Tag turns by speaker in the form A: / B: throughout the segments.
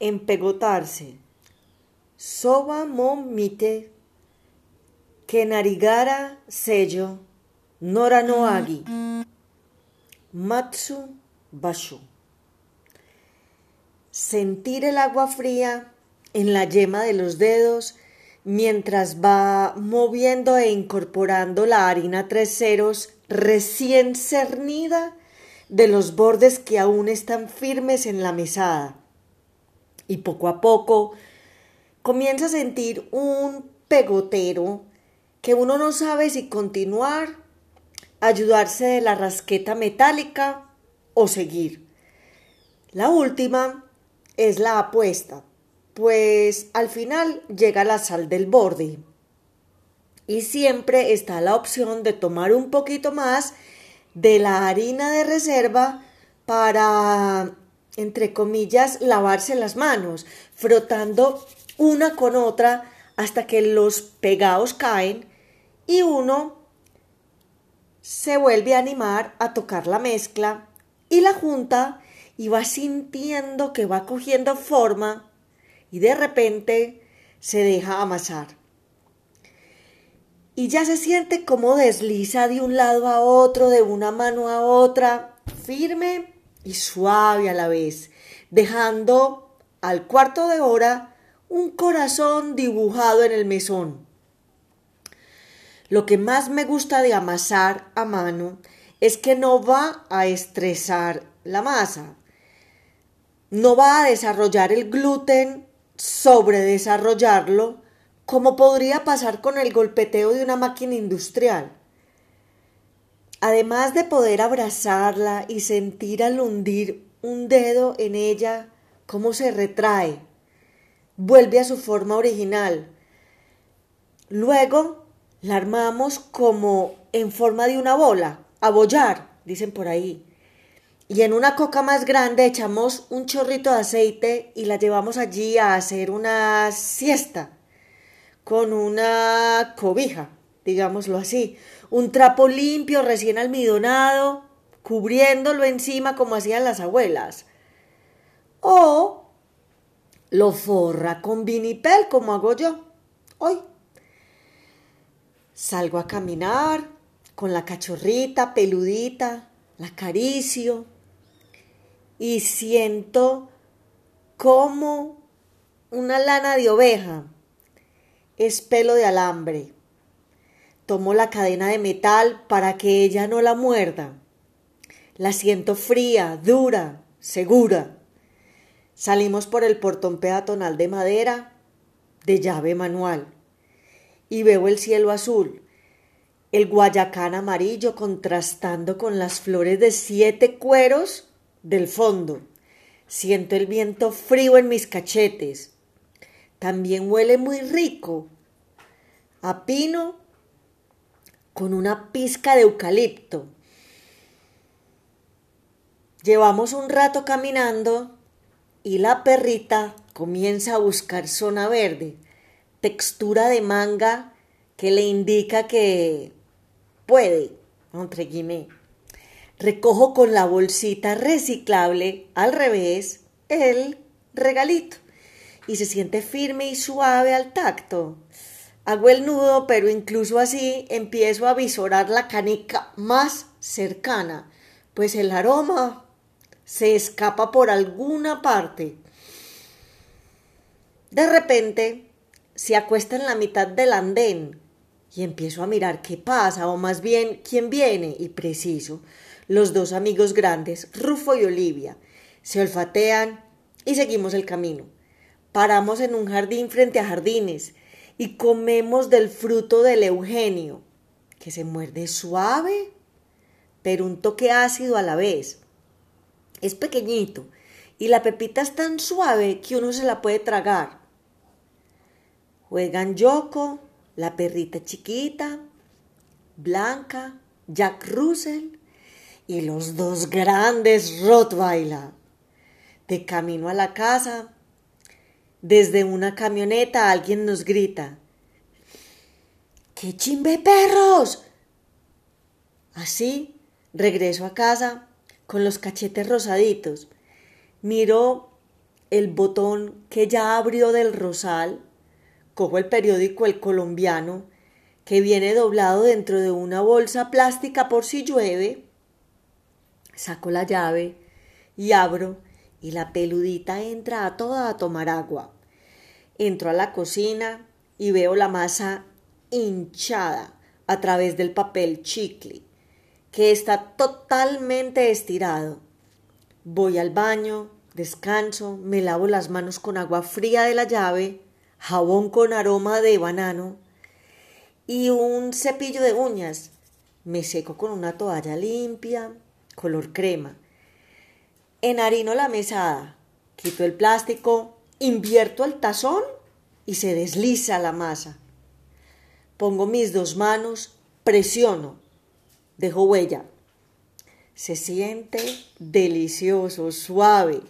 A: empegotarse. Soba mite, kenarigara sello, nora no agi. Matsu bashu. Sentir el agua fría en la yema de los dedos mientras va moviendo e incorporando la harina tres ceros recién cernida de los bordes que aún están firmes en la mesada. Y poco a poco comienza a sentir un pegotero que uno no sabe si continuar, ayudarse de la rasqueta metálica o seguir. La última es la apuesta, pues al final llega la sal del borde. Y siempre está la opción de tomar un poquito más de la harina de reserva para, entre comillas, lavarse las manos, frotando una con otra hasta que los pegados caen y uno se vuelve a animar a tocar la mezcla y la junta y va sintiendo que va cogiendo forma y de repente se deja amasar. Y ya se siente como desliza de un lado a otro, de una mano a otra, firme y suave a la vez, dejando al cuarto de hora un corazón dibujado en el mesón. Lo que más me gusta de amasar a mano es que no va a estresar la masa, no va a desarrollar el gluten, sobre desarrollarlo, como podría pasar con el golpeteo de una máquina industrial. Además de poder abrazarla y sentir al hundir un dedo en ella cómo se retrae, vuelve a su forma original. Luego la armamos como en forma de una bola, a bollar, dicen por ahí. Y en una coca más grande echamos un chorrito de aceite y la llevamos allí a hacer una siesta con una cobija, digámoslo así, un trapo limpio, recién almidonado, cubriéndolo encima como hacían las abuelas. O lo forra con vinipel como hago yo hoy. Salgo a caminar con la cachorrita peludita, la acaricio y siento como una lana de oveja es pelo de alambre. Tomo la cadena de metal para que ella no la muerda. La siento fría, dura, segura. Salimos por el portón peatonal de madera de llave manual y veo el cielo azul, el guayacán amarillo contrastando con las flores de siete cueros del fondo. Siento el viento frío en mis cachetes también huele muy rico a pino con una pizca de eucalipto. Llevamos un rato caminando y la perrita comienza a buscar zona verde, textura de manga que le indica que puede, entre Recojo con la bolsita reciclable al revés el regalito y se siente firme y suave al tacto. Hago el nudo, pero incluso así empiezo a visorar la canica más cercana, pues el aroma se escapa por alguna parte. De repente se acuesta en la mitad del andén y empiezo a mirar qué pasa, o más bien quién viene, y preciso, los dos amigos grandes, Rufo y Olivia, se olfatean y seguimos el camino paramos en un jardín frente a jardines y comemos del fruto del Eugenio, que se muerde suave, pero un toque ácido a la vez. Es pequeñito y la pepita es tan suave que uno se la puede tragar. Juegan Yoko, la perrita chiquita, Blanca, Jack Russell y los dos grandes Rottweiler. De camino a la casa, desde una camioneta alguien nos grita, ¡Qué chimbe perros! Así regreso a casa con los cachetes rosaditos. Miro el botón que ya abrió del rosal, cojo el periódico El Colombiano, que viene doblado dentro de una bolsa plástica por si llueve, saco la llave y abro y la peludita entra a toda a tomar agua. Entro a la cocina y veo la masa hinchada a través del papel chicle, que está totalmente estirado. Voy al baño, descanso, me lavo las manos con agua fría de la llave, jabón con aroma de banano y un cepillo de uñas. Me seco con una toalla limpia, color crema. Enharino la mesada, quito el plástico, invierto el tazón y se desliza la masa. Pongo mis dos manos, presiono, dejo huella. Se siente delicioso, suave.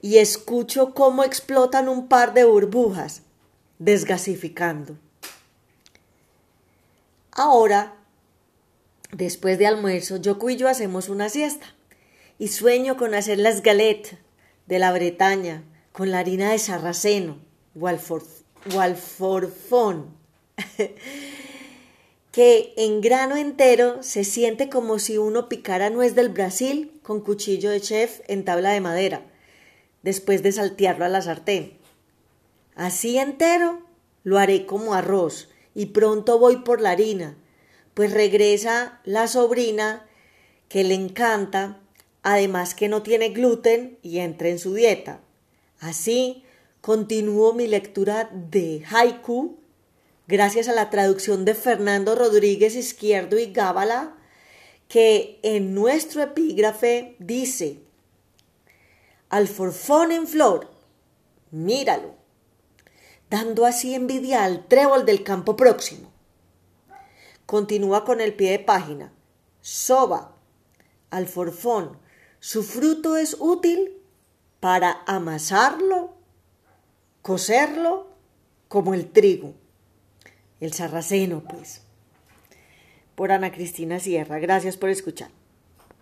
A: Y escucho cómo explotan un par de burbujas, desgasificando. Ahora, después de almuerzo, yo y yo hacemos una siesta y sueño con hacer las galettes de la Bretaña con la harina de sarraceno o alforfón, que en grano entero se siente como si uno picara nuez del Brasil con cuchillo de chef en tabla de madera, después de saltearlo a la sartén. Así entero lo haré como arroz y pronto voy por la harina, pues regresa la sobrina que le encanta, además que no tiene gluten y entra en su dieta. Así continúo mi lectura de haiku gracias a la traducción de Fernando Rodríguez Izquierdo y Gábala, que en nuestro epígrafe dice, Alforfón en flor, míralo, dando así envidia al trébol del campo próximo. Continúa con el pie de página. Soba, alforfón, su fruto es útil para amasarlo, coserlo como el trigo. El sarraceno, pues. Por Ana Cristina Sierra. Gracias por escuchar.